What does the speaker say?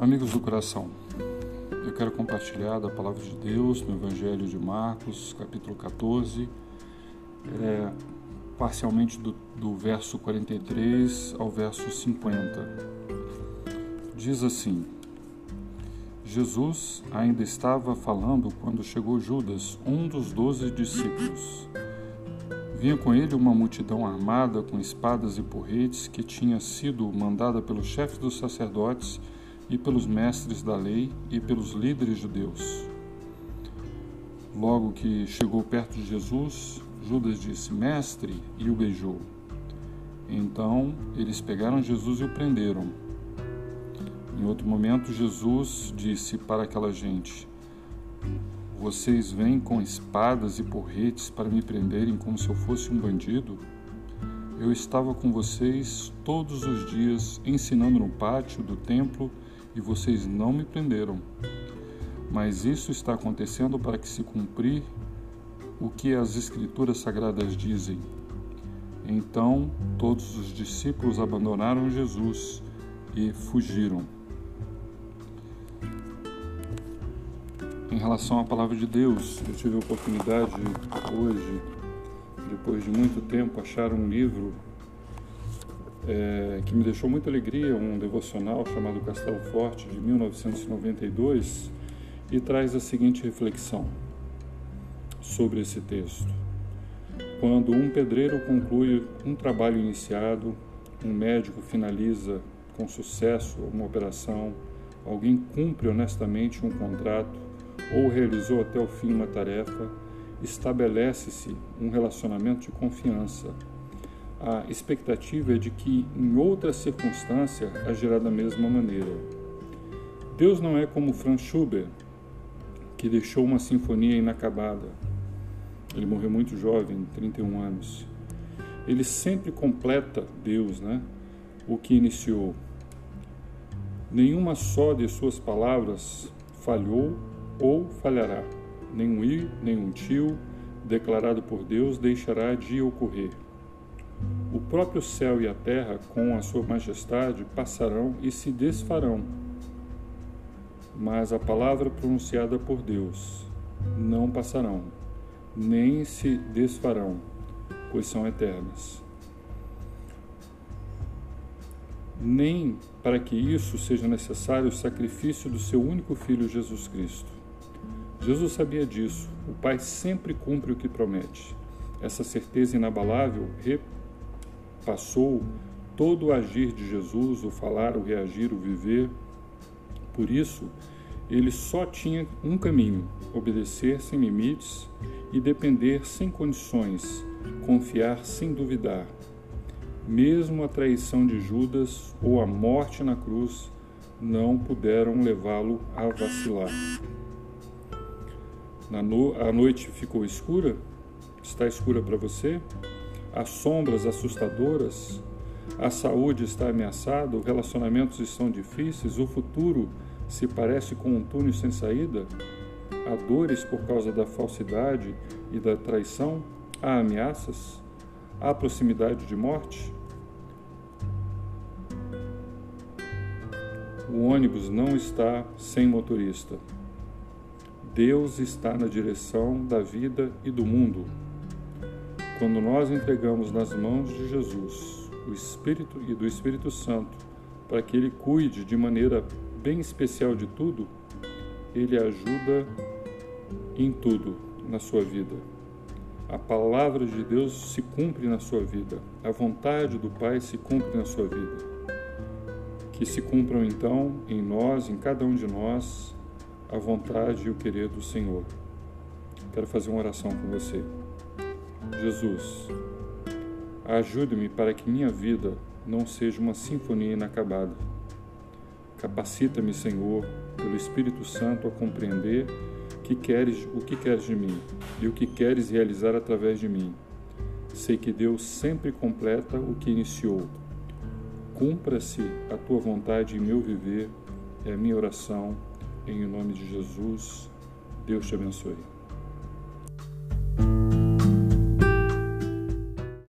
Amigos do coração, eu quero compartilhar da palavra de Deus no Evangelho de Marcos, capítulo 14, é, parcialmente do, do verso 43 ao verso 50. Diz assim: Jesus ainda estava falando quando chegou Judas, um dos doze discípulos. Vinha com ele uma multidão armada com espadas e porretes que tinha sido mandada pelos chefes dos sacerdotes e pelos mestres da lei e pelos líderes judeus. Logo que chegou perto de Jesus, Judas disse: Mestre, e o beijou. Então eles pegaram Jesus e o prenderam. Em outro momento, Jesus disse para aquela gente: Vocês vêm com espadas e porretes para me prenderem como se eu fosse um bandido? Eu estava com vocês todos os dias ensinando no pátio do templo e vocês não me prenderam. Mas isso está acontecendo para que se cumprir o que as Escrituras Sagradas dizem. Então todos os discípulos abandonaram Jesus e fugiram. Em relação à palavra de Deus, eu tive a oportunidade hoje, depois de muito tempo, achar um livro é, que me deixou muita alegria, um devocional chamado Castelo Forte, de 1992, e traz a seguinte reflexão sobre esse texto. Quando um pedreiro conclui um trabalho iniciado, um médico finaliza com sucesso uma operação, alguém cumpre honestamente um contrato ou realizou até o fim uma tarefa, estabelece-se um relacionamento de confiança a expectativa é de que, em outra circunstância, agirá da mesma maneira. Deus não é como Franz Schubert, que deixou uma sinfonia inacabada. Ele morreu muito jovem, 31 anos. Ele sempre completa, Deus, né, o que iniciou. Nenhuma só de suas palavras falhou ou falhará. Nenhum i, nenhum tio, declarado por Deus, deixará de ocorrer. O próprio céu e a terra, com a sua majestade, passarão e se desfarão. Mas a palavra pronunciada por Deus não passarão, nem se desfarão, pois são eternas. Nem para que isso seja necessário o sacrifício do seu único filho Jesus Cristo. Jesus sabia disso. O Pai sempre cumpre o que promete. Essa certeza inabalável passou todo o agir de Jesus, o falar, o reagir, o viver. Por isso, ele só tinha um caminho: obedecer sem limites e depender sem condições, confiar sem duvidar. Mesmo a traição de Judas ou a morte na cruz não puderam levá-lo a vacilar. No... A noite ficou escura? Está escura para você? As sombras assustadoras, a saúde está ameaçada, os relacionamentos estão difíceis, o futuro se parece com um túnel sem saída, há dores por causa da falsidade e da traição, há ameaças, há proximidade de morte. O ônibus não está sem motorista. Deus está na direção da vida e do mundo. Quando nós entregamos nas mãos de Jesus o Espírito e do Espírito Santo para que ele cuide de maneira bem especial de tudo, ele ajuda em tudo na sua vida. A palavra de Deus se cumpre na sua vida, a vontade do Pai se cumpre na sua vida. Que se cumpram então em nós, em cada um de nós, a vontade e o querer do Senhor. Quero fazer uma oração com você. Jesus, ajude-me para que minha vida não seja uma sinfonia inacabada. Capacita-me, Senhor, pelo Espírito Santo a compreender que queres, o que queres de mim e o que queres realizar através de mim. Sei que Deus sempre completa o que iniciou. Cumpra-se a tua vontade em meu viver, é a minha oração, em nome de Jesus. Deus te abençoe.